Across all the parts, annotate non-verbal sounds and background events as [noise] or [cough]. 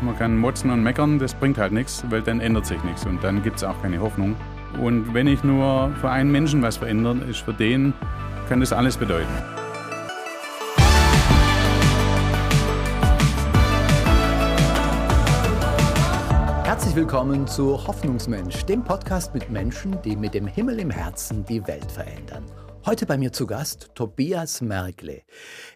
Man kann motzen und meckern, das bringt halt nichts, weil dann ändert sich nichts und dann gibt es auch keine Hoffnung. Und wenn ich nur für einen Menschen was verändern, ist für den, kann das alles bedeuten. Herzlich willkommen zu Hoffnungsmensch, dem Podcast mit Menschen, die mit dem Himmel im Herzen die Welt verändern. Heute bei mir zu Gast Tobias Merkle.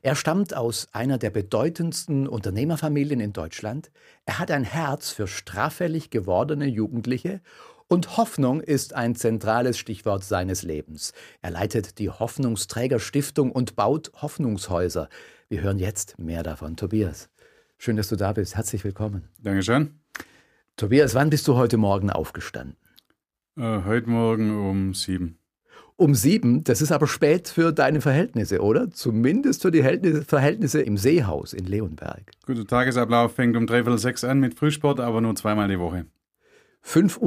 Er stammt aus einer der bedeutendsten Unternehmerfamilien in Deutschland. Er hat ein Herz für straffällig gewordene Jugendliche und Hoffnung ist ein zentrales Stichwort seines Lebens. Er leitet die Hoffnungsträger Stiftung und baut Hoffnungshäuser. Wir hören jetzt mehr davon. Tobias, schön, dass du da bist. Herzlich willkommen. Dankeschön. Tobias, wann bist du heute Morgen aufgestanden? Äh, heute Morgen um sieben um sieben. Das ist aber spät für deine Verhältnisse, oder? Zumindest für die Verhältnisse im Seehaus in Leonberg. Gut, der Tagesablauf fängt um dreiviertel sechs an mit Frühsport, aber nur zweimal die Woche. 5.45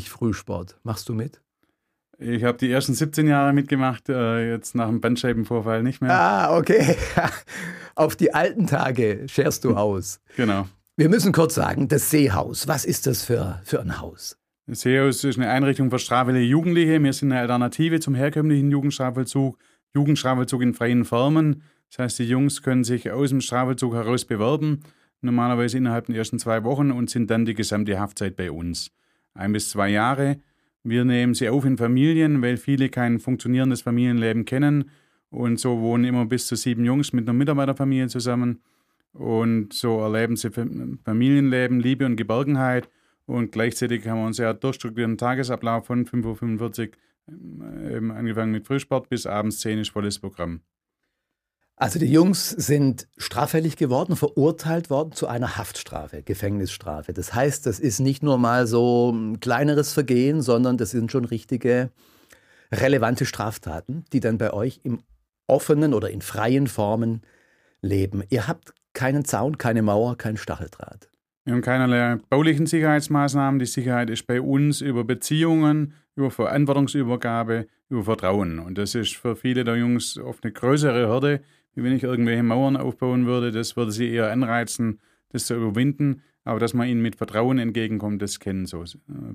Uhr Frühsport. Machst du mit? Ich habe die ersten 17 Jahre mitgemacht, äh, jetzt nach dem Bandscheibenvorfall nicht mehr. Ah, okay. [laughs] Auf die alten Tage scherst du [laughs] aus. genau. Wir müssen kurz sagen, das Seehaus, was ist das für, für ein Haus? SEOS ist eine Einrichtung für straffällige Jugendliche. Wir sind eine Alternative zum herkömmlichen Jugendstrafvollzug. Jugendstrafvollzug in freien Formen. Das heißt, die Jungs können sich aus dem Strafvollzug heraus bewerben, normalerweise innerhalb der ersten zwei Wochen und sind dann die gesamte Haftzeit bei uns. Ein bis zwei Jahre. Wir nehmen sie auf in Familien, weil viele kein funktionierendes Familienleben kennen. Und so wohnen immer bis zu sieben Jungs mit einer Mitarbeiterfamilie zusammen. Und so erleben sie Familienleben, Liebe und Geborgenheit. Und gleichzeitig haben wir uns ja durchstrukturierten Tagesablauf von 5.45 Uhr ähm, angefangen mit Frühsport bis abends 10 ist volles Programm. Also die Jungs sind straffällig geworden, verurteilt worden zu einer Haftstrafe, Gefängnisstrafe. Das heißt, das ist nicht nur mal so ein kleineres Vergehen, sondern das sind schon richtige relevante Straftaten, die dann bei euch im offenen oder in freien Formen leben. Ihr habt keinen Zaun, keine Mauer, kein Stacheldraht. Wir haben keinerlei baulichen Sicherheitsmaßnahmen. Die Sicherheit ist bei uns über Beziehungen, über Verantwortungsübergabe, über Vertrauen. Und das ist für viele der Jungs oft eine größere Hürde, wie wenn ich irgendwelche Mauern aufbauen würde. Das würde sie eher anreizen, das zu überwinden. Aber dass man ihnen mit Vertrauen entgegenkommt, das kennen so äh,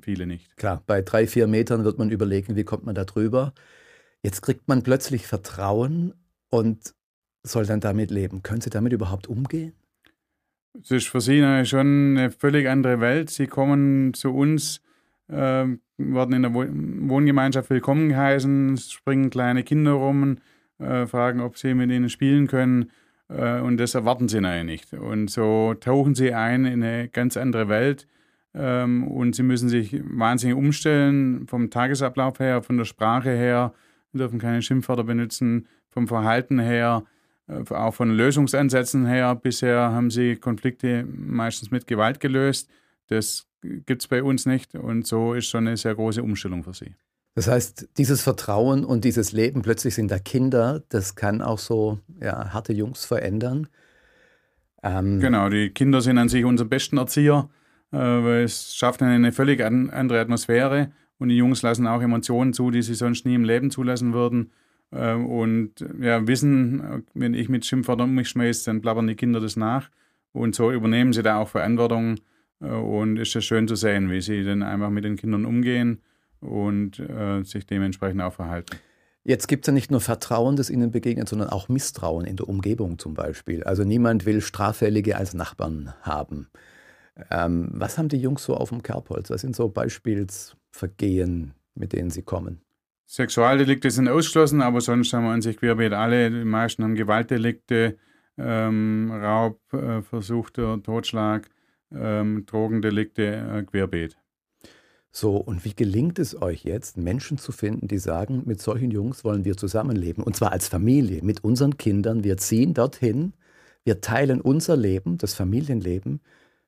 viele nicht. Klar, bei drei, vier Metern wird man überlegen, wie kommt man da drüber. Jetzt kriegt man plötzlich Vertrauen und soll dann damit leben. Können Sie damit überhaupt umgehen? Es ist für sie schon eine völlig andere Welt. Sie kommen zu uns, äh, werden in der Wohngemeinschaft willkommen geheißen, springen kleine Kinder rum, äh, fragen, ob sie mit ihnen spielen können. Äh, und das erwarten sie nicht. Und so tauchen sie ein in eine ganz andere Welt. Ähm, und sie müssen sich wahnsinnig umstellen, vom Tagesablauf her, von der Sprache her, dürfen keine Schimpfwörter benutzen, vom Verhalten her. Äh, auch von Lösungsansätzen her, bisher haben sie Konflikte meistens mit Gewalt gelöst. Das gibt es bei uns nicht und so ist schon eine sehr große Umstellung für sie. Das heißt, dieses Vertrauen und dieses Leben, plötzlich sind da Kinder, das kann auch so ja, harte Jungs verändern. Ähm genau, die Kinder sind an sich unser besten Erzieher, äh, weil es schafft eine völlig andere Atmosphäre und die Jungs lassen auch Emotionen zu, die sie sonst nie im Leben zulassen würden. Ähm, und ja, wissen, wenn ich mit Schimpfwörtern um mich schmeiße, dann plappern die Kinder das nach. Und so übernehmen sie da auch Verantwortung. Äh, und ist es schön zu sehen, wie sie dann einfach mit den Kindern umgehen und äh, sich dementsprechend auch verhalten. Jetzt gibt es ja nicht nur Vertrauen, das ihnen begegnet, sondern auch Misstrauen in der Umgebung zum Beispiel. Also niemand will Straffällige als Nachbarn haben. Ähm, was haben die Jungs so auf dem Kerbholz? Was sind so Beispielsvergehen, mit denen sie kommen? Sexualdelikte sind ausgeschlossen, aber sonst haben wir an sich querbeet alle. Die meisten haben Gewaltdelikte, ähm, Raub, äh, versuchter Totschlag, ähm, Drogendelikte, äh, querbeet. So, und wie gelingt es euch jetzt, Menschen zu finden, die sagen, mit solchen Jungs wollen wir zusammenleben? Und zwar als Familie, mit unseren Kindern. Wir ziehen dorthin, wir teilen unser Leben, das Familienleben,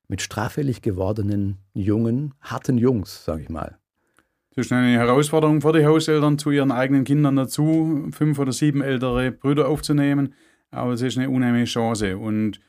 mit straffällig gewordenen, jungen, harten Jungs, sage ich mal. Das ist eine Herausforderung für die Hauseltern, zu ihren eigenen Kindern dazu fünf oder sieben ältere Brüder aufzunehmen. Aber es ist eine unheimliche Chance. Und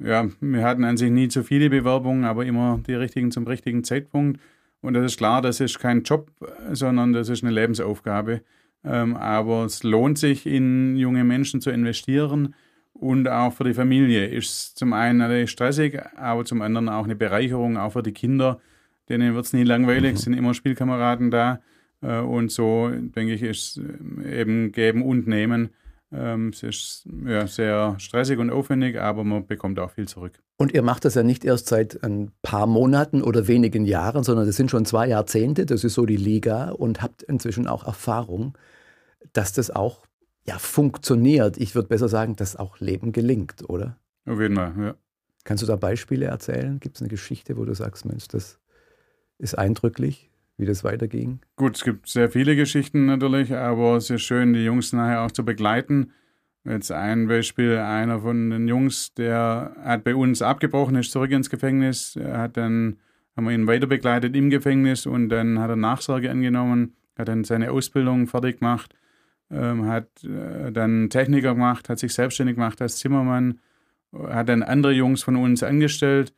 ja, wir hatten an sich nie zu viele Bewerbungen, aber immer die richtigen zum richtigen Zeitpunkt. Und das ist klar, das ist kein Job, sondern das ist eine Lebensaufgabe. Ähm, aber es lohnt sich, in junge Menschen zu investieren Und auch für die Familie ist zum einen stressig, aber zum anderen auch eine Bereicherung, auch für die Kinder. Denen wird es nie langweilig, sind immer Spielkameraden da. Äh, und so, denke ich, ist eben geben und nehmen. Ähm, es ist ja, sehr stressig und aufwendig, aber man bekommt auch viel zurück. Und ihr macht das ja nicht erst seit ein paar Monaten oder wenigen Jahren, sondern das sind schon zwei Jahrzehnte, das ist so die Liga und habt inzwischen auch Erfahrung, dass das auch ja, funktioniert. Ich würde besser sagen, dass auch Leben gelingt, oder? Auf jeden Fall, ja. Kannst du da Beispiele erzählen? Gibt es eine Geschichte, wo du sagst, Mensch, das ist eindrücklich, wie das weiterging? Gut, es gibt sehr viele Geschichten natürlich, aber es ist schön, die Jungs nachher auch zu begleiten. Jetzt ein Beispiel, einer von den Jungs, der hat bei uns abgebrochen, ist zurück ins Gefängnis, hat dann, haben wir ihn weiter begleitet im Gefängnis und dann hat er Nachsorge angenommen, hat dann seine Ausbildung fertig gemacht ähm, hat äh, dann Techniker gemacht, hat sich selbstständig gemacht als Zimmermann, hat dann andere Jungs von uns angestellt.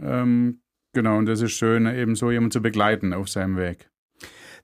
Ähm, genau, und das ist schön, eben so jemanden zu begleiten auf seinem Weg.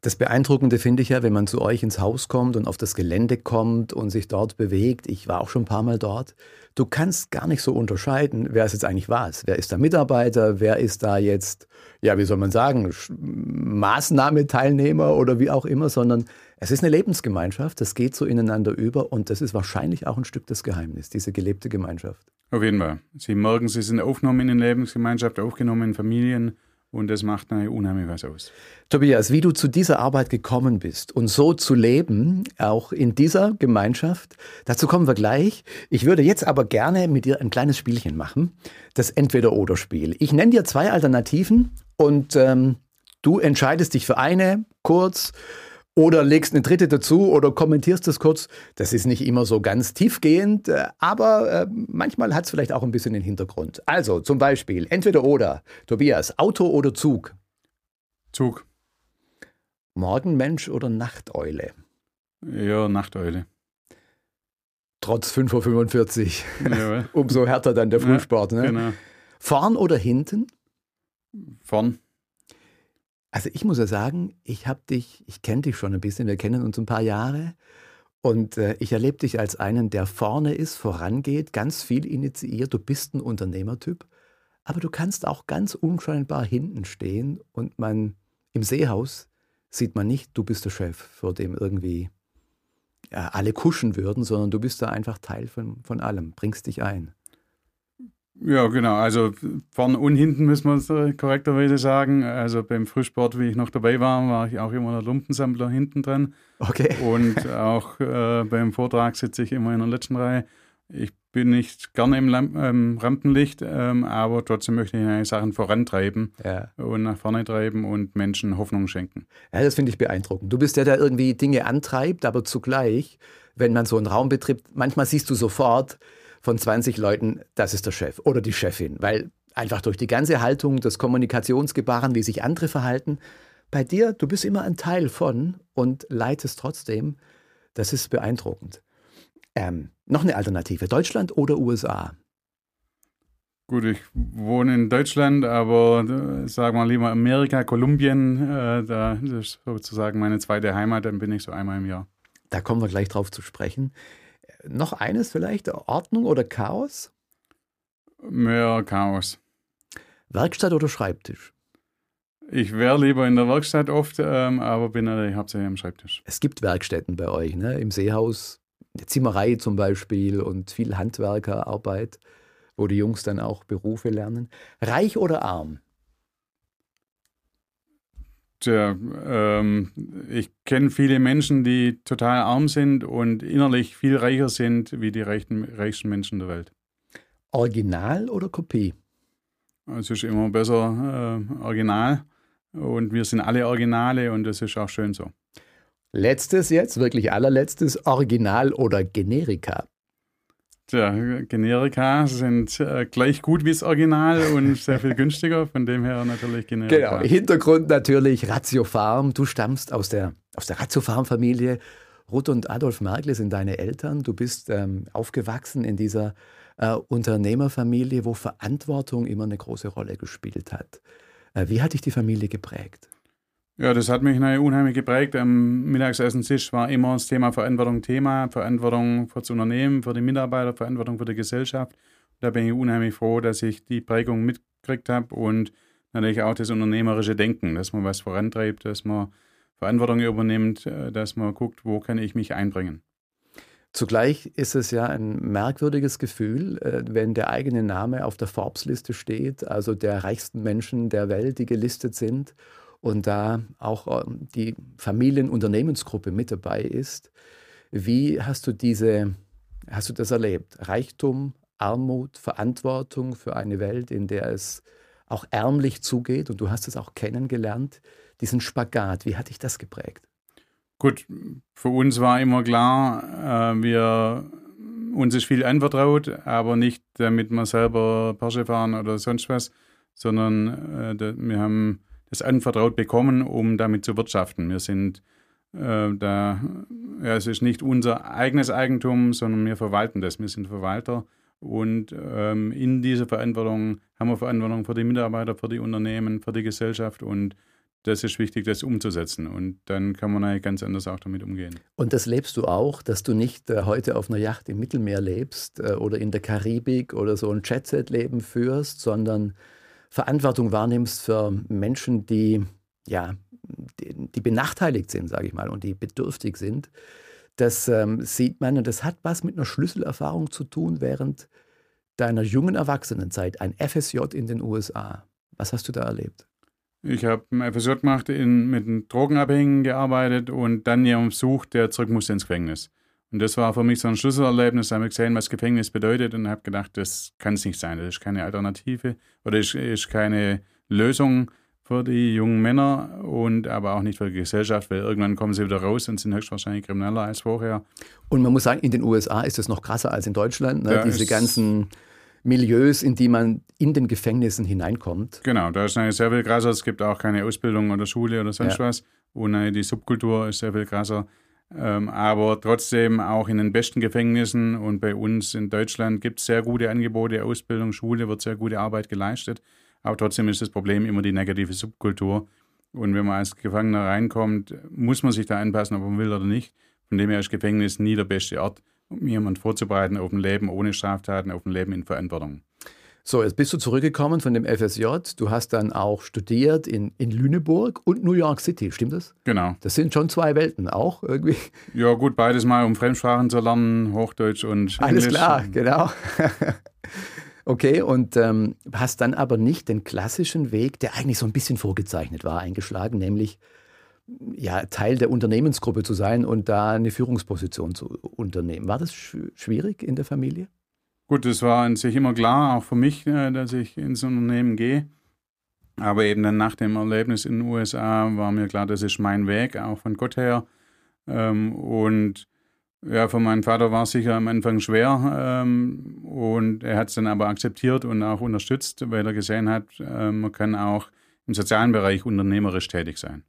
Das Beeindruckende finde ich ja, wenn man zu euch ins Haus kommt und auf das Gelände kommt und sich dort bewegt. Ich war auch schon ein paar Mal dort. Du kannst gar nicht so unterscheiden, wer ist jetzt eigentlich was. Wer ist da Mitarbeiter? Wer ist da jetzt, ja, wie soll man sagen, Maßnahmeteilnehmer oder wie auch immer, sondern es ist eine Lebensgemeinschaft, das geht so ineinander über und das ist wahrscheinlich auch ein Stück des Geheimnisses, diese gelebte Gemeinschaft. Auf jeden Fall. Sie merken, Sie sind aufgenommen in eine Lebensgemeinschaft, aufgenommen in Familien und das macht eine unheimlich was aus. Tobias, wie du zu dieser Arbeit gekommen bist und so zu leben, auch in dieser Gemeinschaft, dazu kommen wir gleich. Ich würde jetzt aber gerne mit dir ein kleines Spielchen machen, das Entweder-Oder-Spiel. Ich nenne dir zwei Alternativen und ähm, du entscheidest dich für eine kurz oder legst eine dritte dazu oder kommentierst das kurz. Das ist nicht immer so ganz tiefgehend, äh, aber äh, manchmal hat es vielleicht auch ein bisschen den Hintergrund. Also zum Beispiel entweder oder. Tobias, Auto oder Zug? Zug. Morgenmensch oder Nachteule? Ja, Nachteule. Trotz 5.45 Uhr. Ja, [laughs] Umso härter dann der Frühsport. Ja, ne? Genau. Vorn oder hinten? Vorn. Also ich muss ja sagen, ich habe dich, ich kenne dich schon ein bisschen, wir kennen uns ein paar Jahre und äh, ich erlebe dich als einen, der vorne ist, vorangeht, ganz viel initiiert. Du bist ein Unternehmertyp, aber du kannst auch ganz unscheinbar hinten stehen und man im Seehaus sieht man nicht, du bist der Chef, vor dem irgendwie ja, alle kuschen würden, sondern du bist da einfach Teil von, von allem, bringst dich ein. Ja, genau. Also vorne und hinten müssen wir es korrekterweise sagen. Also beim Frühsport, wie ich noch dabei war, war ich auch immer der Lumpensammler hinten dran. Okay. Und auch äh, beim Vortrag sitze ich immer in der letzten Reihe. Ich bin nicht gerne im Lamp ähm, Rampenlicht, ähm, aber trotzdem möchte ich Sachen vorantreiben ja. und nach vorne treiben und Menschen Hoffnung schenken. Ja, das finde ich beeindruckend. Du bist der, der irgendwie Dinge antreibt, aber zugleich, wenn man so einen Raum betritt, manchmal siehst du sofort, von 20 Leuten, das ist der Chef oder die Chefin, weil einfach durch die ganze Haltung, das Kommunikationsgebaren, wie sich andere verhalten, bei dir, du bist immer ein Teil von und leitest trotzdem. Das ist beeindruckend. Ähm, noch eine Alternative, Deutschland oder USA? Gut, ich wohne in Deutschland, aber äh, sagen wir lieber Amerika, Kolumbien, äh, da ist sozusagen meine zweite Heimat, dann bin ich so einmal im Jahr. Da kommen wir gleich drauf zu sprechen. Noch eines vielleicht, Ordnung oder Chaos? Mehr Chaos. Werkstatt oder Schreibtisch? Ich wäre lieber in der Werkstatt oft, ähm, aber bin natürlich hauptsächlich am Schreibtisch. Es gibt Werkstätten bei euch, ne? im Seehaus, eine Zimmerei zum Beispiel und viel Handwerkerarbeit, wo die Jungs dann auch Berufe lernen. Reich oder arm? Tja, ähm, ich kenne viele Menschen, die total arm sind und innerlich viel reicher sind wie die reichen, reichsten Menschen der Welt. Original oder Kopie? Es ist immer besser äh, Original und wir sind alle Originale und das ist auch schön so. Letztes jetzt, wirklich allerletztes, Original oder Generika? Tja, Generika sind äh, gleich gut wie das Original und sehr viel günstiger, von dem her natürlich Generika. Genau, Hintergrund natürlich Ratio Farm. Du stammst aus der, aus der Ratio Farm Familie. Ruth und Adolf Merkle sind deine Eltern. Du bist ähm, aufgewachsen in dieser äh, Unternehmerfamilie, wo Verantwortung immer eine große Rolle gespielt hat. Äh, wie hat dich die Familie geprägt? Ja, das hat mich unheimlich geprägt. Am Mittagsessenstisch war immer das Thema Verantwortung Thema, Verantwortung für das Unternehmen, für die Mitarbeiter, Verantwortung für die Gesellschaft. Da bin ich unheimlich froh, dass ich die Prägung mitgekriegt habe und natürlich auch das unternehmerische Denken, dass man was vorantreibt, dass man Verantwortung übernimmt, äh, dass man guckt, wo kann ich mich einbringen. Zugleich ist es ja ein merkwürdiges Gefühl, äh, wenn der eigene Name auf der Forbes-Liste steht, also der reichsten Menschen der Welt, die gelistet sind und da auch ähm, die Familienunternehmensgruppe mit dabei ist. Wie hast du diese, hast du das erlebt? Reichtum, Armut, Verantwortung für eine Welt, in der es auch ärmlich zugeht und du hast es auch kennengelernt, diesen Spagat, wie hat dich das geprägt? Gut, für uns war immer klar, äh, wir uns ist viel anvertraut, aber nicht damit wir selber Porsche fahren oder sonst was, sondern äh, wir haben das anvertraut bekommen, um damit zu wirtschaften. Wir sind äh, da, ja, es ist nicht unser eigenes Eigentum, sondern wir verwalten das. Wir sind Verwalter und ähm, in dieser Verantwortung haben wir Verantwortung für die Mitarbeiter, für die Unternehmen, für die Gesellschaft und das ist wichtig, das umzusetzen. Und dann kann man eigentlich ganz anders auch damit umgehen. Und das lebst du auch, dass du nicht äh, heute auf einer Yacht im Mittelmeer lebst äh, oder in der Karibik oder so ein Jet-Set-Leben führst, sondern Verantwortung wahrnimmst für Menschen, die, ja, die, die benachteiligt sind, sage ich mal, und die bedürftig sind. Das ähm, sieht man und das hat was mit einer Schlüsselerfahrung zu tun während deiner jungen Erwachsenenzeit, ein FSJ in den USA. Was hast du da erlebt? Ich habe ein FSJ gemacht, in, mit Drogenabhängigen gearbeitet und dann jemand besucht, der zurück musste ins Gefängnis. Und das war für mich so ein Schlüsselerlebnis. Da habe ich gesehen, was Gefängnis bedeutet und habe gedacht, das kann es nicht sein. Das ist keine Alternative oder ist, ist keine Lösung für die jungen Männer und aber auch nicht für die Gesellschaft, weil irgendwann kommen sie wieder raus und sind höchstwahrscheinlich krimineller als vorher. Und man muss sagen, in den USA ist es noch krasser als in Deutschland. Ne? Diese ganzen Milieus, in die man in den Gefängnissen hineinkommt. Genau, da ist eine sehr viel krasser. Es gibt auch keine Ausbildung oder Schule oder sonst ja. was. Und die Subkultur ist sehr viel krasser. Ähm, aber trotzdem auch in den besten Gefängnissen und bei uns in Deutschland gibt es sehr gute Angebote, Ausbildung, Schule, wird sehr gute Arbeit geleistet. Aber trotzdem ist das Problem immer die negative Subkultur. Und wenn man als Gefangener reinkommt, muss man sich da anpassen, ob man will oder nicht. Von dem her ist Gefängnis nie der beste Ort, um jemanden vorzubereiten auf ein Leben ohne Straftaten, auf ein Leben in Verantwortung. So, jetzt bist du zurückgekommen von dem FSJ. Du hast dann auch studiert in, in Lüneburg und New York City, stimmt das? Genau. Das sind schon zwei Welten auch irgendwie. Ja, gut, beides mal, um Fremdsprachen zu lernen, Hochdeutsch und Englisch. Alles klar, genau. [laughs] okay, und ähm, hast dann aber nicht den klassischen Weg, der eigentlich so ein bisschen vorgezeichnet war, eingeschlagen, nämlich ja, Teil der Unternehmensgruppe zu sein und da eine Führungsposition zu unternehmen. War das schwierig in der Familie? Gut, es war an sich immer klar, auch für mich, äh, dass ich ins Unternehmen gehe. Aber eben dann nach dem Erlebnis in den USA war mir klar, das ist mein Weg, auch von Gott her. Ähm, und ja, für meinen Vater war es sicher am Anfang schwer. Ähm, und er hat es dann aber akzeptiert und auch unterstützt, weil er gesehen hat, ähm, man kann auch im sozialen Bereich unternehmerisch tätig sein.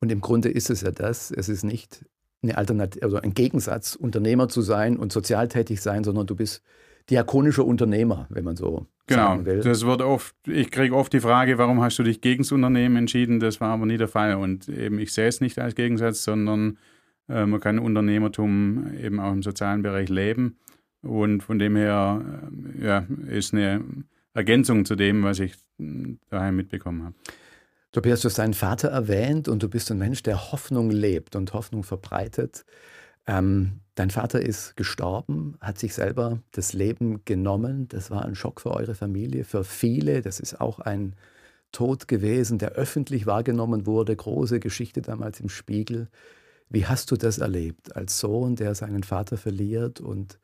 Und im Grunde ist es ja das. Es ist nicht eine Alternative, also ein Gegensatz, Unternehmer zu sein und sozial tätig sein, sondern du bist diakonischer Unternehmer, wenn man so genau, sagen will. Das wird oft, ich kriege oft die Frage, warum hast du dich gegen das Unternehmen entschieden? Das war aber nie der Fall. Und eben, ich sehe es nicht als Gegensatz, sondern äh, man kann Unternehmertum eben auch im sozialen Bereich leben. Und von dem her äh, ja, ist eine Ergänzung zu dem, was ich daheim mitbekommen habe. Tobias, du hast deinen Vater erwähnt und du bist ein Mensch, der Hoffnung lebt und Hoffnung verbreitet. Ähm, dein Vater ist gestorben, hat sich selber das Leben genommen. Das war ein Schock für eure Familie, für viele. Das ist auch ein Tod gewesen, der öffentlich wahrgenommen wurde. Große Geschichte damals im Spiegel. Wie hast du das erlebt als Sohn, der seinen Vater verliert und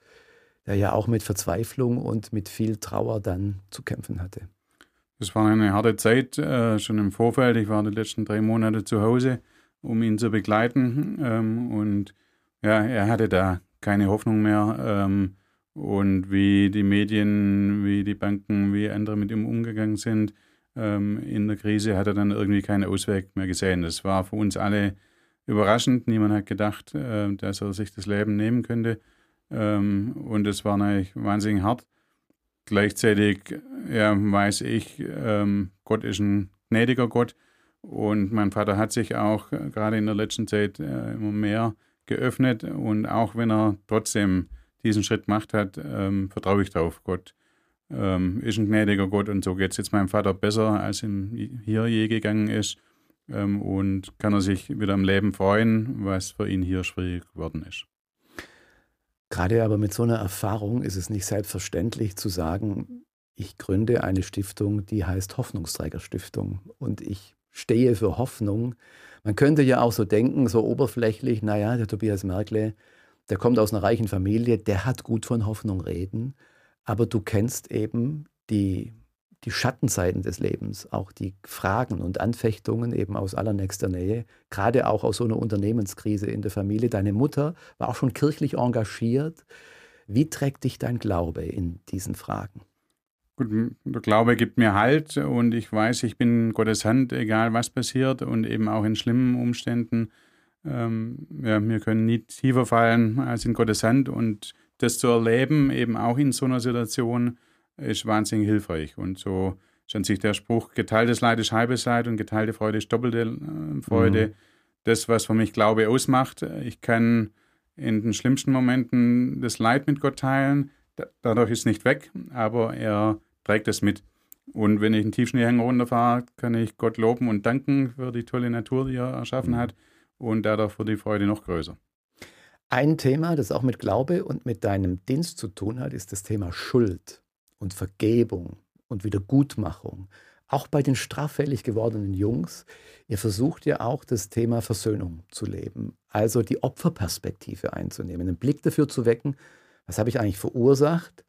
der ja auch mit Verzweiflung und mit viel Trauer dann zu kämpfen hatte? Das war eine harte Zeit, äh, schon im Vorfeld. Ich war die letzten drei Monate zu Hause, um ihn zu begleiten. Ähm, und ja, er hatte da keine Hoffnung mehr. Ähm, und wie die Medien, wie die Banken, wie andere mit ihm umgegangen sind ähm, in der Krise, hat er dann irgendwie keinen Ausweg mehr gesehen. Das war für uns alle überraschend. Niemand hat gedacht, äh, dass er sich das Leben nehmen könnte. Ähm, und es war natürlich wahnsinnig hart. Gleichzeitig ja, weiß ich, ähm, Gott ist ein gnädiger Gott Und mein Vater hat sich auch äh, gerade in der letzten Zeit äh, immer mehr geöffnet. Und auch wenn er trotzdem diesen Schritt gemacht hat, ähm, vertraue ich darauf. Gott ähm, ist ein gnädiger Gott und so geht es jetzt meinem Vater besser, als ihm hier je gegangen ist. Ähm, und kann er sich wieder am Leben freuen, was für ihn hier schwierig geworden ist. Gerade aber mit so einer Erfahrung ist es nicht selbstverständlich zu sagen, ich gründe eine Stiftung, die heißt Hoffnungsträgerstiftung und ich stehe für Hoffnung. Man könnte ja auch so denken, so oberflächlich, naja, der Tobias Merkle, der kommt aus einer reichen Familie, der hat gut von Hoffnung reden, aber du kennst eben die die Schattenseiten des Lebens, auch die Fragen und Anfechtungen eben aus allernächster Nähe, gerade auch aus so einer Unternehmenskrise in der Familie. Deine Mutter war auch schon kirchlich engagiert. Wie trägt dich dein Glaube in diesen Fragen? Gut, der Glaube gibt mir Halt und ich weiß, ich bin Gottes Hand, egal was passiert und eben auch in schlimmen Umständen. Ähm, ja, wir können nie tiefer fallen als in Gottes Hand und das zu erleben, eben auch in so einer Situation, ist wahnsinnig hilfreich. Und so ist an sich der Spruch, geteiltes Leid ist halbes Leid und geteilte Freude ist doppelte äh, Freude. Mhm. Das, was für mich Glaube ausmacht. Ich kann in den schlimmsten Momenten das Leid mit Gott teilen. Dadurch ist es nicht weg, aber er trägt es mit. Und wenn ich einen Tiefschneehänger runterfahre, kann ich Gott loben und danken für die tolle Natur, die er erschaffen mhm. hat. Und dadurch wird die Freude noch größer. Ein Thema, das auch mit Glaube und mit deinem Dienst zu tun hat, ist das Thema Schuld und Vergebung und Wiedergutmachung. Auch bei den straffällig gewordenen Jungs, ihr versucht ja auch das Thema Versöhnung zu leben, also die Opferperspektive einzunehmen, einen Blick dafür zu wecken, was habe ich eigentlich verursacht,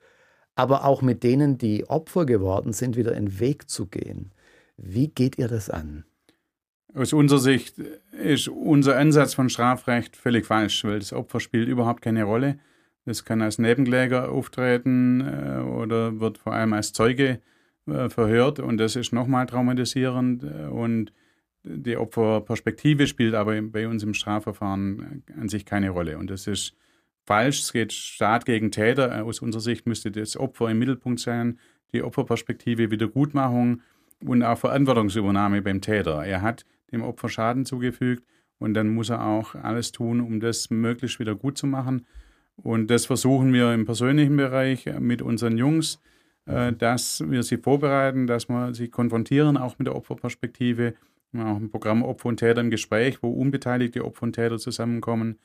aber auch mit denen, die Opfer geworden sind, wieder einen Weg zu gehen. Wie geht ihr das an? Aus unserer Sicht ist unser Ansatz von Strafrecht völlig falsch, weil das Opfer spielt überhaupt keine Rolle. Es kann als Nebenkläger auftreten äh, oder wird vor allem als Zeuge äh, verhört und das ist nochmal traumatisierend und die Opferperspektive spielt aber bei uns im Strafverfahren an sich keine Rolle und das ist falsch. Es geht Staat gegen Täter. Aus unserer Sicht müsste das Opfer im Mittelpunkt sein, die Opferperspektive, Wiedergutmachung und auch Verantwortungsübernahme beim Täter. Er hat dem Opfer Schaden zugefügt und dann muss er auch alles tun, um das möglichst wieder gut zu machen. Und das versuchen wir im persönlichen Bereich mit unseren Jungs, äh, dass wir sie vorbereiten, dass wir sie konfrontieren, auch mit der Opferperspektive. Wir haben auch ein Programm Opfer und Täter im Gespräch, wo unbeteiligte Opfer und Täter zusammenkommen.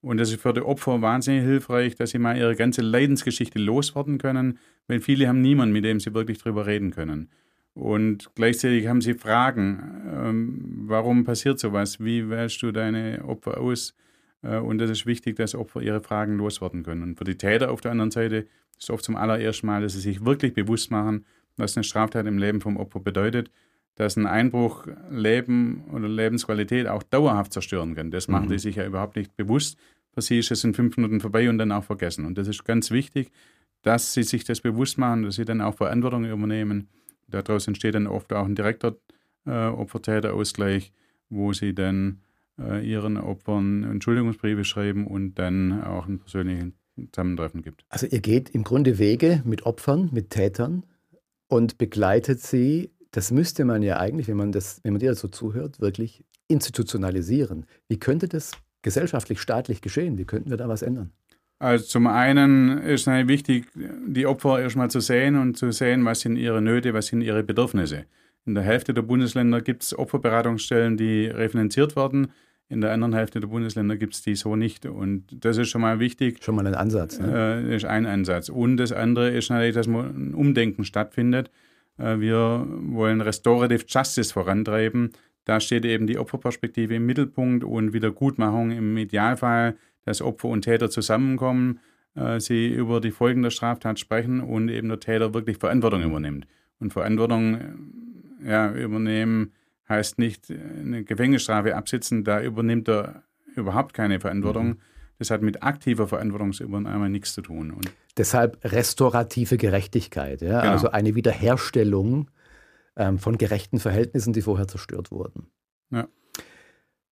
Und das ist für die Opfer wahnsinnig hilfreich, dass sie mal ihre ganze Leidensgeschichte loswerden können, weil viele haben niemanden, mit dem sie wirklich drüber reden können. Und gleichzeitig haben sie Fragen. Ähm, warum passiert sowas? Wie wählst du deine Opfer aus? Äh, und es ist wichtig, dass Opfer ihre Fragen loswerden können. Und für die Täter auf der anderen Seite ist es oft zum allerersten Mal, dass sie sich wirklich bewusst machen, was eine Straftat im Leben vom Opfer bedeutet, dass ein Einbruch Leben oder Lebensqualität auch dauerhaft zerstören kann. Das machen mhm. die sich ja überhaupt nicht bewusst. Für sie ist es in fünf Minuten vorbei und dann auch vergessen. Und das ist ganz wichtig, dass sie sich das bewusst machen, dass sie dann auch Verantwortung übernehmen. Daraus entsteht dann oft auch ein direkter äh, Opfer-Täter-Ausgleich, wo sie dann äh, ihren Opfern Entschuldigungsbriefe schreiben und dann auch ein persönliches Zusammentreffen gibt. Also ihr geht im Grunde Wege mit Opfern, mit Tätern und begleitet sie. Das müsste man ja eigentlich, wenn man, das, wenn man dir so zuhört, wirklich institutionalisieren. Wie könnte das gesellschaftlich, staatlich geschehen? Wie könnten wir da was ändern? Also zum einen ist es wichtig, die Opfer erstmal zu sehen und zu sehen, was sind ihre Nöte, was sind ihre Bedürfnisse. In der Hälfte der Bundesländer gibt es Opferberatungsstellen, die refinanziert werden. In der anderen Hälfte der Bundesländer gibt es die so nicht. Und das ist schon mal wichtig. Schon mal ein Ansatz. Ne? Äh, ist ein Ansatz. Und das andere ist natürlich, dass ein Umdenken stattfindet. Äh, wir wollen Restorative Justice vorantreiben. Da steht eben die Opferperspektive im Mittelpunkt und Wiedergutmachung im Idealfall, dass Opfer und Täter zusammenkommen, äh, sie über die Folgen der Straftat sprechen und eben der Täter wirklich Verantwortung übernimmt. Und Verantwortung äh, ja, übernehmen heißt nicht eine Gefängnisstrafe absitzen, da übernimmt er überhaupt keine Verantwortung. Mhm. Das hat mit aktiver Verantwortungsübernahme nichts zu tun. Und Deshalb restaurative Gerechtigkeit, ja? genau. also eine Wiederherstellung ähm, von gerechten Verhältnissen, die vorher zerstört wurden. Ja.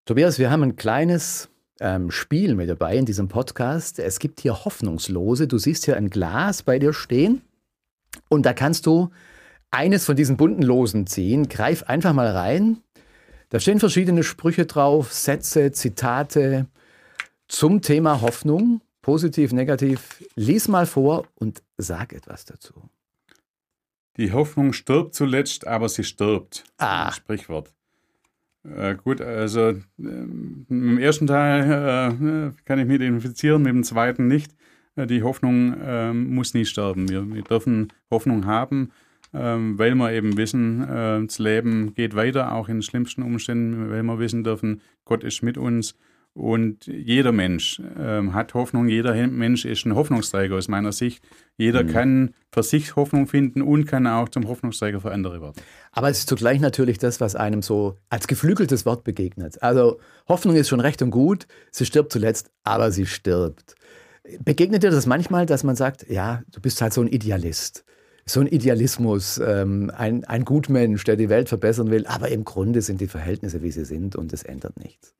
Tobias, wir haben ein kleines ähm, Spiel mit dabei in diesem Podcast. Es gibt hier Hoffnungslose. Du siehst hier ein Glas bei dir stehen und da kannst du eines von diesen bunten Losen ziehen. Greif einfach mal rein. Da stehen verschiedene Sprüche drauf, Sätze, Zitate zum Thema Hoffnung, positiv, negativ. Lies mal vor und sag etwas dazu. Die Hoffnung stirbt zuletzt, aber sie stirbt. Ah. Sprichwort. Äh, gut, also äh, im ersten Teil äh, kann ich mich identifizieren, mit dem zweiten nicht. Äh, die Hoffnung ähm, muss nie sterben. Wir, wir dürfen Hoffnung haben, ähm, weil wir eben wissen, äh, das Leben geht weiter, auch in schlimmsten Umständen, weil wir wissen dürfen, Gott ist mit uns. Und jeder Mensch ähm, hat Hoffnung, jeder Mensch ist ein Hoffnungsträger aus meiner Sicht. Jeder mhm. kann für sich Hoffnung finden und kann auch zum Hoffnungsträger für andere werden. Aber es ist zugleich natürlich das, was einem so als geflügeltes Wort begegnet. Also Hoffnung ist schon recht und gut, sie stirbt zuletzt, aber sie stirbt. Begegnet dir das manchmal, dass man sagt, ja, du bist halt so ein Idealist so ein Idealismus, ähm, ein, ein Gutmensch, der die Welt verbessern will, aber im Grunde sind die Verhältnisse, wie sie sind und es ändert nichts.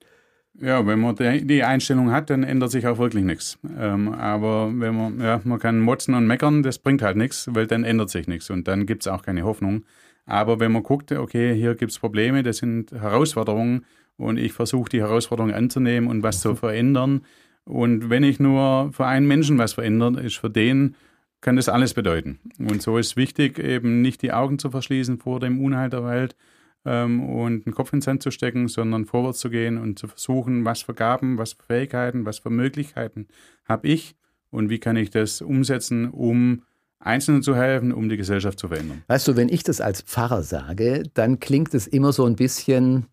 Ja, wenn man die Einstellung hat, dann ändert sich auch wirklich nichts. Ähm, aber wenn man, ja, man kann motzen und meckern, das bringt halt nichts, weil dann ändert sich nichts und dann gibt es auch keine Hoffnung. Aber wenn man guckt, okay, hier gibt es Probleme, das sind Herausforderungen und ich versuche die Herausforderungen anzunehmen und was zu [laughs] verändern. Und wenn ich nur für einen Menschen was verändere, ist für den, kann das alles bedeuten. Und so ist wichtig, eben nicht die Augen zu verschließen vor dem Unheil der Welt, ähm, und den Kopf ins Sand zu stecken, sondern vorwärts zu gehen und zu versuchen, was für Gaben, was für Fähigkeiten, was für Möglichkeiten habe ich und wie kann ich das umsetzen, um Einzelnen zu helfen, um die Gesellschaft zu verändern. Weißt du, wenn ich das als Pfarrer sage, dann klingt es immer so ein bisschen,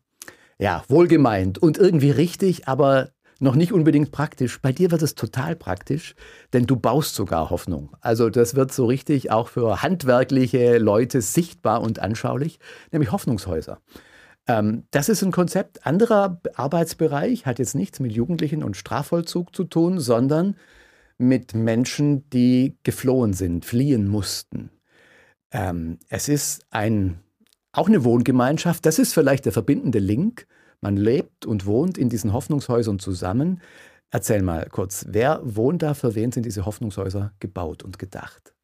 ja, wohlgemeint und irgendwie richtig, aber noch nicht unbedingt praktisch. Bei dir wird es total praktisch, denn du baust sogar Hoffnung. Also das wird so richtig auch für handwerkliche Leute sichtbar und anschaulich, nämlich Hoffnungshäuser. Ähm, das ist ein Konzept. Anderer Arbeitsbereich hat jetzt nichts mit Jugendlichen und Strafvollzug zu tun, sondern mit Menschen, die geflohen sind, fliehen mussten. Ähm, es ist ein, auch eine Wohngemeinschaft. Das ist vielleicht der verbindende Link man lebt und wohnt in diesen Hoffnungshäusern zusammen. Erzähl mal kurz, wer wohnt da, für wen sind diese Hoffnungshäuser gebaut und gedacht?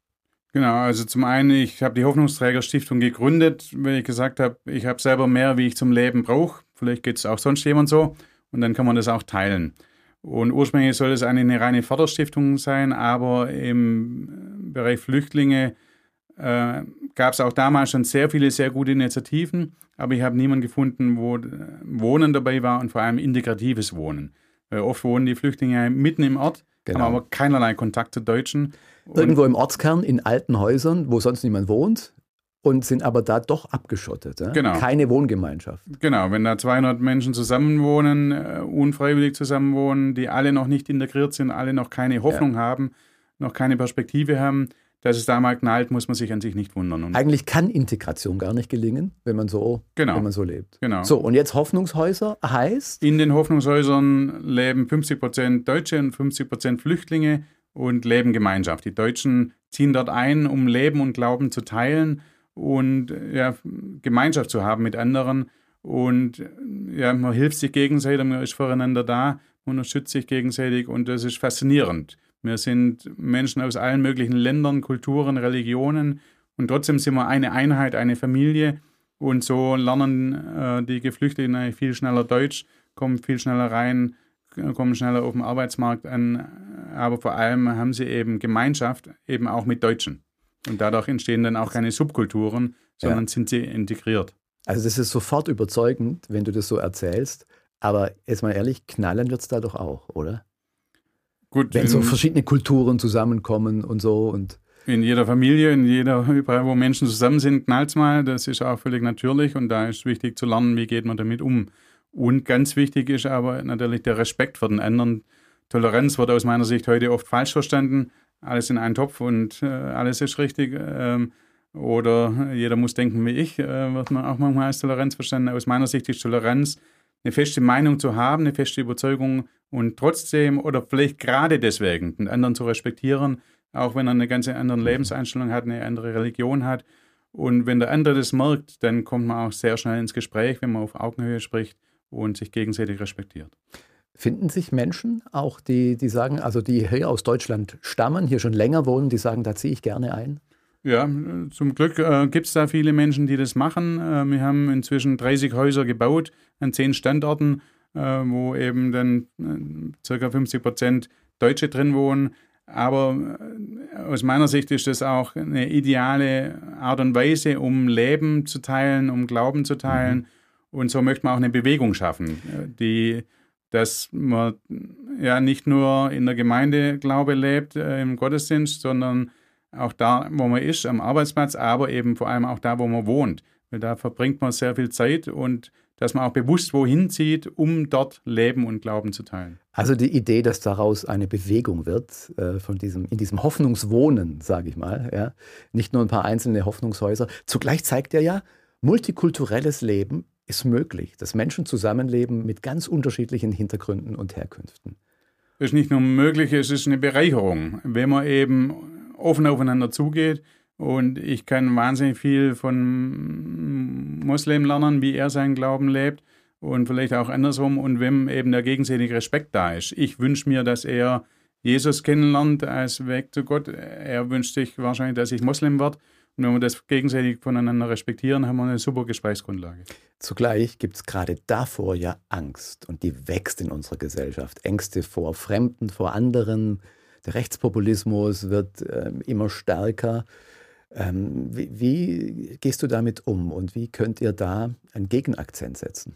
Genau, also zum einen, ich habe die Hoffnungsträgerstiftung gegründet, weil ich gesagt habe, ich habe selber mehr, wie ich zum Leben brauche. Vielleicht geht es auch sonst jemand so und dann kann man das auch teilen. Und ursprünglich soll es eine, eine reine Förderstiftung sein, aber im Bereich Flüchtlinge äh, gab es auch damals schon sehr viele sehr gute Initiativen, aber ich habe niemanden gefunden, wo äh, Wohnen dabei war und vor allem integratives Wohnen. Weil oft wohnen die Flüchtlinge mitten im Ort, genau. haben aber keinerlei Kontakt zu Deutschen. Irgendwo im Ortskern in alten Häusern, wo sonst niemand wohnt und sind aber da doch abgeschottet. Ja? Genau. Keine Wohngemeinschaft. Genau, wenn da 200 Menschen zusammenwohnen, uh, unfreiwillig zusammenwohnen, die alle noch nicht integriert sind, alle noch keine Hoffnung ja. haben, noch keine Perspektive haben, dass es da mal knallt, muss man sich an sich nicht wundern. Und Eigentlich kann Integration gar nicht gelingen, wenn man so, genau. wenn man so lebt. Genau. So, und jetzt Hoffnungshäuser heißt? In den Hoffnungshäusern leben 50 Prozent Deutsche und 50 Prozent Flüchtlinge und leben Gemeinschaft. Die Deutschen ziehen dort ein, um Leben und Glauben zu teilen und ja, Gemeinschaft zu haben mit anderen. Und ja, man hilft sich gegenseitig, man ist voreinander da, man unterstützt sich gegenseitig und das ist faszinierend. Wir sind Menschen aus allen möglichen Ländern, Kulturen, Religionen und trotzdem sind wir eine Einheit, eine Familie. Und so lernen äh, die Geflüchteten viel schneller Deutsch, kommen viel schneller rein, kommen schneller auf den Arbeitsmarkt an. Aber vor allem haben sie eben Gemeinschaft, eben auch mit Deutschen. Und dadurch entstehen dann auch keine Subkulturen, sondern ja. sind sie integriert. Also das ist sofort überzeugend, wenn du das so erzählst. Aber jetzt mal ehrlich, knallen wird es da doch auch, oder? Gut, wenn so verschiedene Kulturen zusammenkommen und so und in jeder Familie, in jeder, überall, wo Menschen zusammen sind, knallt es mal. Das ist auch völlig natürlich und da ist wichtig zu lernen, wie geht man damit um. Und ganz wichtig ist aber natürlich der Respekt vor den anderen. Toleranz wird aus meiner Sicht heute oft falsch verstanden. Alles in einen Topf und äh, alles ist richtig. Ähm, oder jeder muss denken wie ich, äh, wird man auch manchmal als Toleranz verstanden. Aus meiner Sicht ist Toleranz eine feste Meinung zu haben, eine feste Überzeugung und trotzdem oder vielleicht gerade deswegen den anderen zu respektieren, auch wenn er eine ganz andere Lebenseinstellung hat, eine andere Religion hat. Und wenn der andere das merkt, dann kommt man auch sehr schnell ins Gespräch, wenn man auf Augenhöhe spricht und sich gegenseitig respektiert. Finden sich Menschen auch, die, die sagen, also die hier aus Deutschland stammen, hier schon länger wohnen, die sagen, da ziehe ich gerne ein? Ja, zum Glück äh, gibt es da viele Menschen, die das machen. Äh, wir haben inzwischen 30 Häuser gebaut an zehn Standorten, äh, wo eben dann äh, circa 50 Prozent Deutsche drin wohnen. Aber äh, aus meiner Sicht ist das auch eine ideale Art und Weise, um Leben zu teilen, um Glauben zu teilen. Mhm. Und so möchte man auch eine Bewegung schaffen, äh, die, dass man ja nicht nur in der Gemeinde Glaube lebt, äh, im Gottesdienst, sondern auch da, wo man ist, am Arbeitsplatz, aber eben vor allem auch da, wo man wohnt. Weil da verbringt man sehr viel Zeit und dass man auch bewusst wohin zieht, um dort Leben und Glauben zu teilen. Also die Idee, dass daraus eine Bewegung wird, äh, von diesem, in diesem Hoffnungswohnen, sage ich mal, ja, nicht nur ein paar einzelne Hoffnungshäuser. Zugleich zeigt er ja, multikulturelles Leben ist möglich, dass Menschen zusammenleben mit ganz unterschiedlichen Hintergründen und Herkünften. Es ist nicht nur möglich, es ist eine Bereicherung, wenn man eben offen aufeinander zugeht. Und ich kann wahnsinnig viel von Moslem lernen, wie er seinen Glauben lebt und vielleicht auch andersrum. Und wenn eben der gegenseitige Respekt da ist. Ich wünsche mir, dass er Jesus kennenlernt als Weg zu Gott. Er wünscht sich wahrscheinlich, dass ich Moslem werde. Und wenn wir das gegenseitig voneinander respektieren, haben wir eine super Gesprächsgrundlage. Zugleich gibt es gerade davor ja Angst und die wächst in unserer Gesellschaft. Ängste vor Fremden, vor anderen, der Rechtspopulismus wird äh, immer stärker. Ähm, wie, wie, gehst du damit um und wie könnt ihr da einen Gegenakzent setzen?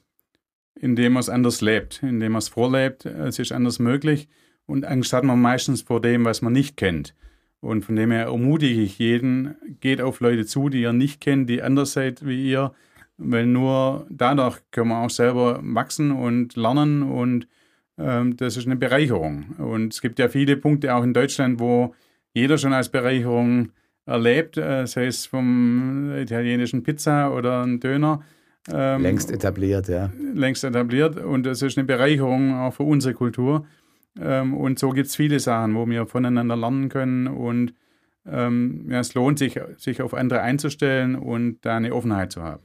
Indem man es anders lebt, indem man es vorlebt, es ist anders möglich und Angst hat man meistens vor dem, was man nicht kennt. Und von dem her ermutige ich jeden, geht auf Leute zu, die ihr nicht kennt, die anders seid wie ihr, weil nur dadurch können wir auch selber wachsen und lernen und ähm, das ist eine Bereicherung. Und es gibt ja viele Punkte auch in Deutschland, wo jeder schon als Bereicherung erlebt, äh, sei es vom italienischen Pizza oder ein Döner. Ähm, längst etabliert, ja. Längst etabliert und das ist eine Bereicherung auch für unsere Kultur. Ähm, und so gibt es viele Sachen, wo wir voneinander lernen können und ähm, ja, es lohnt sich, sich auf andere einzustellen und da eine Offenheit zu haben.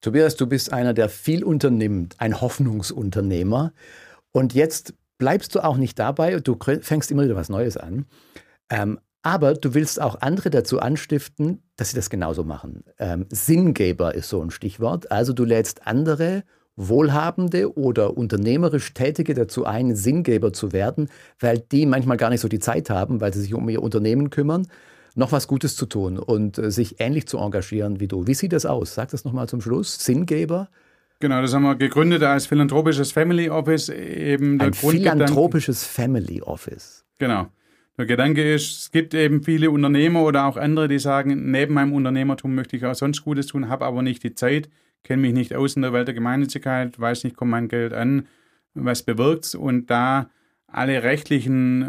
Tobias, du bist einer, der viel unternimmt, ein Hoffnungsunternehmer. Und jetzt bleibst du auch nicht dabei, du fängst immer wieder was Neues an. Ähm, aber du willst auch andere dazu anstiften, dass sie das genauso machen. Ähm, Sinngeber ist so ein Stichwort. Also du lädst andere Wohlhabende oder unternehmerisch Tätige dazu ein, Sinngeber zu werden, weil die manchmal gar nicht so die Zeit haben, weil sie sich um ihr Unternehmen kümmern, noch was Gutes zu tun und äh, sich ähnlich zu engagieren wie du. Wie sieht das aus? Sag das nochmal zum Schluss. Sinngeber? Genau, das haben wir gegründet als philanthropisches Family Office. Eben der Ein philanthropisches Family Office. Genau. Der Gedanke ist, es gibt eben viele Unternehmer oder auch andere, die sagen, neben meinem Unternehmertum möchte ich auch sonst Gutes tun, habe aber nicht die Zeit, kenne mich nicht aus in der Welt der Gemeinnützigkeit, weiß nicht, kommt mein Geld an, was bewirkt es und da alle rechtlichen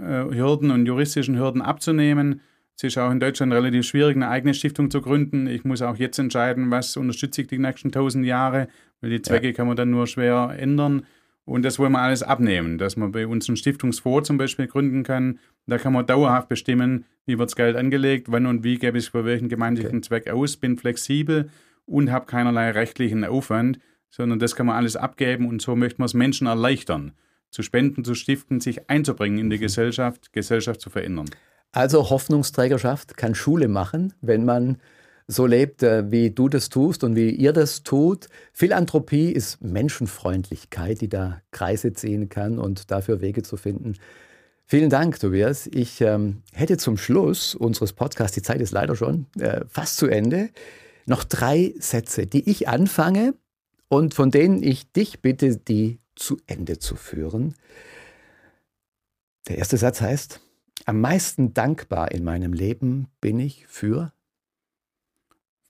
äh, Hürden und juristischen Hürden abzunehmen, es ist auch in Deutschland relativ schwierig, eine eigene Stiftung zu gründen. Ich muss auch jetzt entscheiden, was unterstütze ich die nächsten tausend Jahre, weil die Zwecke ja. kann man dann nur schwer ändern. Und das wollen wir alles abnehmen, dass man bei uns einen Stiftungsfonds zum Beispiel gründen kann. Da kann man dauerhaft bestimmen, wie wird das Geld angelegt, wann und wie gebe ich es für welchen gemeinnützigen okay. Zweck aus, bin flexibel und habe keinerlei rechtlichen Aufwand, sondern das kann man alles abgeben und so möchten wir es Menschen erleichtern, zu spenden, zu stiften, sich einzubringen in die mhm. Gesellschaft, Gesellschaft zu verändern. Also Hoffnungsträgerschaft kann Schule machen, wenn man so lebt, äh, wie du das tust und wie ihr das tut. Philanthropie ist Menschenfreundlichkeit, die da Kreise ziehen kann und dafür Wege zu finden. Vielen Dank, Tobias. Ich ähm, hätte zum Schluss unseres Podcasts, die Zeit ist leider schon äh, fast zu Ende, noch drei Sätze, die ich anfange und von denen ich dich bitte, die zu Ende zu führen. Der erste Satz heißt, am meisten dankbar in meinem Leben bin ich für?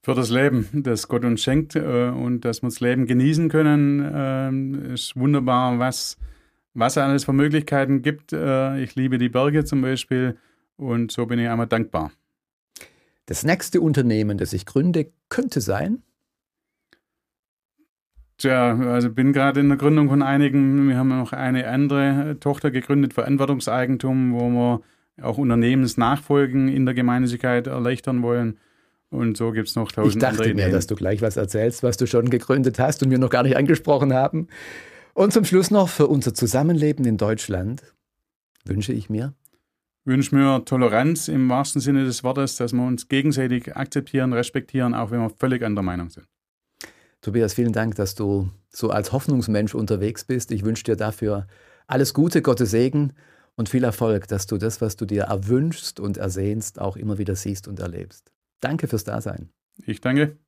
Für das Leben, das Gott uns schenkt äh, und dass wir das Leben genießen können, äh, ist wunderbar, was, was es alles für Möglichkeiten gibt. Äh, ich liebe die Berge zum Beispiel und so bin ich einmal dankbar. Das nächste Unternehmen, das ich gründe, könnte sein? Tja, also bin gerade in der Gründung von einigen. Wir haben noch eine andere Tochter gegründet, Verantwortungseigentum, wo wir auch Unternehmensnachfolgen in der Gemeinnützigkeit erleichtern wollen. Und so gibt es noch tausend Ich dachte mir, dass du gleich was erzählst, was du schon gegründet hast und wir noch gar nicht angesprochen haben. Und zum Schluss noch für unser Zusammenleben in Deutschland wünsche ich mir. wünsche mir Toleranz im wahrsten Sinne des Wortes, dass wir uns gegenseitig akzeptieren, respektieren, auch wenn wir völlig anderer Meinung sind. Tobias, vielen Dank, dass du so als Hoffnungsmensch unterwegs bist. Ich wünsche dir dafür alles Gute, Gottes Segen und viel Erfolg, dass du das, was du dir erwünschst und ersehnst, auch immer wieder siehst und erlebst. Danke fürs Dasein. Ich danke.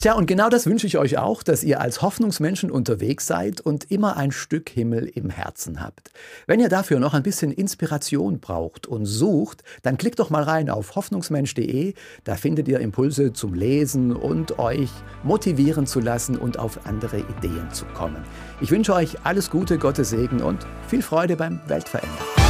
Tja, und genau das wünsche ich euch auch, dass ihr als Hoffnungsmenschen unterwegs seid und immer ein Stück Himmel im Herzen habt. Wenn ihr dafür noch ein bisschen Inspiration braucht und sucht, dann klickt doch mal rein auf hoffnungsmensch.de. Da findet ihr Impulse zum Lesen und euch motivieren zu lassen und auf andere Ideen zu kommen. Ich wünsche euch alles Gute, Gottes Segen und viel Freude beim Weltverändern.